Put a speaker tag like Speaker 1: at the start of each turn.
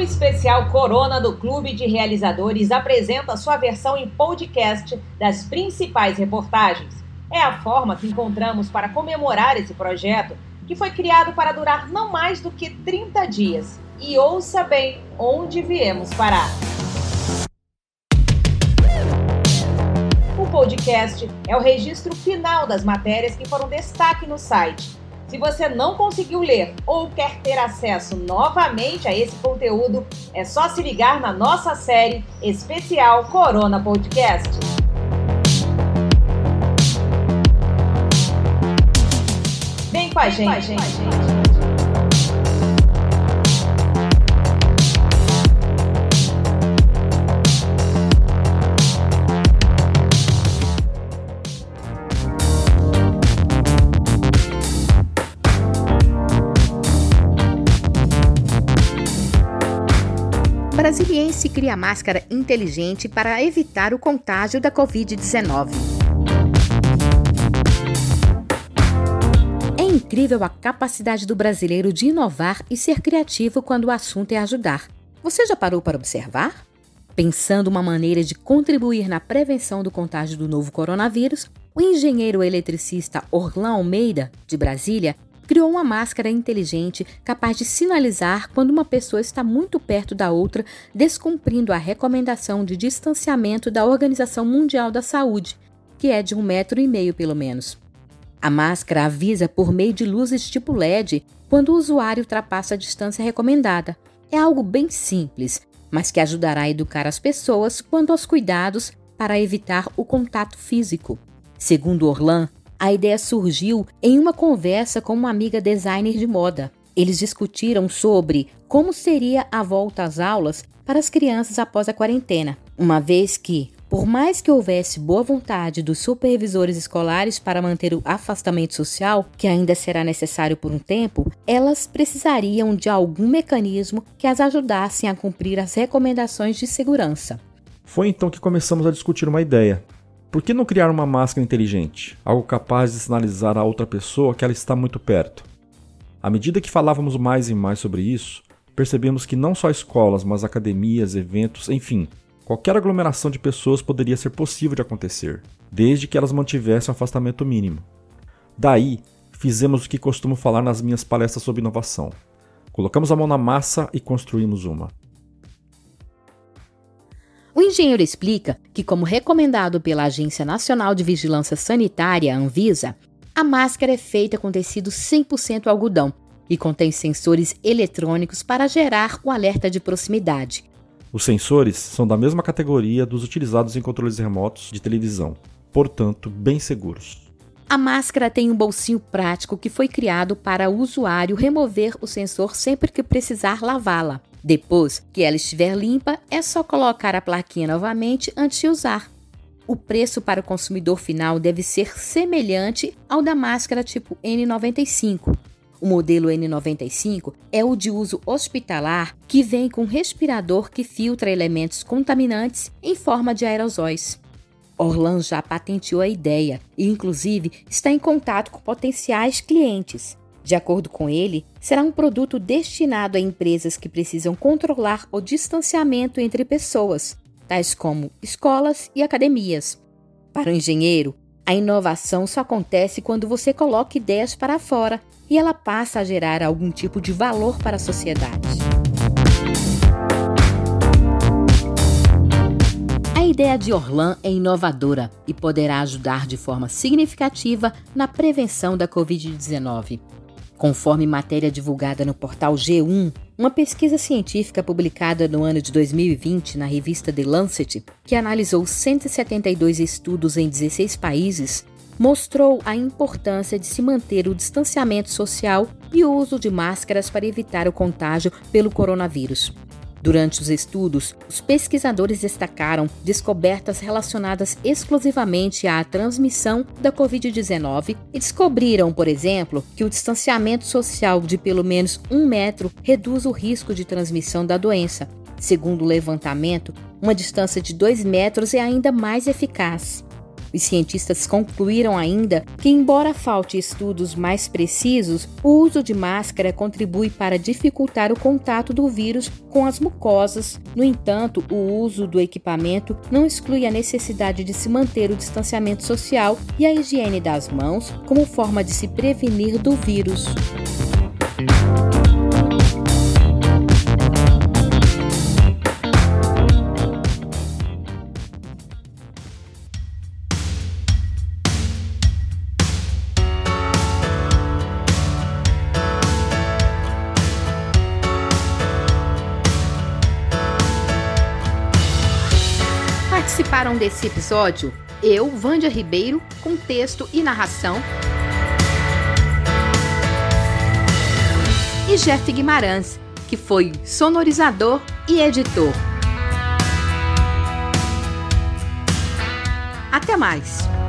Speaker 1: O especial Corona do Clube de Realizadores apresenta sua versão em podcast das principais reportagens. É a forma que encontramos para comemorar esse projeto, que foi criado para durar não mais do que 30 dias. E ouça bem onde viemos parar. O podcast é o registro final das matérias que foram destaque no site se você não conseguiu ler ou quer ter acesso novamente a esse conteúdo, é só se ligar na nossa série especial Corona Podcast. Vem com a Vem gente. Com a gente.
Speaker 2: Brasiliense cria máscara inteligente para evitar o contágio da Covid-19. É incrível a capacidade do brasileiro de inovar e ser criativo quando o assunto é ajudar. Você já parou para observar? Pensando uma maneira de contribuir na prevenção do contágio do novo coronavírus, o engenheiro eletricista Orlan Almeida, de Brasília, criou uma máscara inteligente capaz de sinalizar quando uma pessoa está muito perto da outra, descumprindo a recomendação de distanciamento da Organização Mundial da Saúde, que é de um metro e meio pelo menos. A máscara avisa por meio de luzes tipo LED quando o usuário ultrapassa a distância recomendada. É algo bem simples, mas que ajudará a educar as pessoas quanto aos cuidados para evitar o contato físico. Segundo Orlan, a ideia surgiu em uma conversa com uma amiga designer de moda. Eles discutiram sobre como seria a volta às aulas para as crianças após a quarentena, uma vez que, por mais que houvesse boa vontade dos supervisores escolares para manter o afastamento social, que ainda será necessário por um tempo, elas precisariam de algum mecanismo que as ajudassem a cumprir as recomendações de segurança.
Speaker 3: Foi então que começamos a discutir uma ideia. Por que não criar uma máscara inteligente, algo capaz de sinalizar a outra pessoa que ela está muito perto? À medida que falávamos mais e mais sobre isso, percebemos que não só escolas, mas academias, eventos, enfim, qualquer aglomeração de pessoas poderia ser possível de acontecer, desde que elas mantivessem um afastamento mínimo. Daí, fizemos o que costumo falar nas minhas palestras sobre inovação. Colocamos a mão na massa e construímos uma.
Speaker 2: O engenheiro explica que, como recomendado pela Agência Nacional de Vigilância Sanitária, Anvisa, a máscara é feita com tecido 100% algodão e contém sensores eletrônicos para gerar o alerta de proximidade.
Speaker 3: Os sensores são da mesma categoria dos utilizados em controles remotos de televisão, portanto, bem seguros.
Speaker 2: A máscara tem um bolsinho prático que foi criado para o usuário remover o sensor sempre que precisar lavá-la. Depois que ela estiver limpa, é só colocar a plaquinha novamente antes de usar. O preço para o consumidor final deve ser semelhante ao da máscara tipo N95. O modelo N95 é o de uso hospitalar que vem com respirador que filtra elementos contaminantes em forma de aerosóis. Orlan já patenteou a ideia e, inclusive, está em contato com potenciais clientes. De acordo com ele, será um produto destinado a empresas que precisam controlar o distanciamento entre pessoas, tais como escolas e academias. Para o engenheiro, a inovação só acontece quando você coloca ideias para fora e ela passa a gerar algum tipo de valor para a sociedade. A ideia de Orlan é inovadora e poderá ajudar de forma significativa na prevenção da Covid-19. Conforme matéria divulgada no portal G1, uma pesquisa científica publicada no ano de 2020 na revista The Lancet, que analisou 172 estudos em 16 países, mostrou a importância de se manter o distanciamento social e o uso de máscaras para evitar o contágio pelo coronavírus. Durante os estudos, os pesquisadores destacaram descobertas relacionadas exclusivamente à transmissão da Covid-19 e descobriram, por exemplo, que o distanciamento social de pelo menos um metro reduz o risco de transmissão da doença. Segundo o levantamento, uma distância de dois metros é ainda mais eficaz. Os cientistas concluíram ainda que, embora falte estudos mais precisos, o uso de máscara contribui para dificultar o contato do vírus com as mucosas. No entanto, o uso do equipamento não exclui a necessidade de se manter o distanciamento social e a higiene das mãos como forma de se prevenir do vírus. Participaram desse episódio eu, Vândia Ribeiro, com texto e narração, e Jeff Guimarães, que foi sonorizador e editor. Até mais!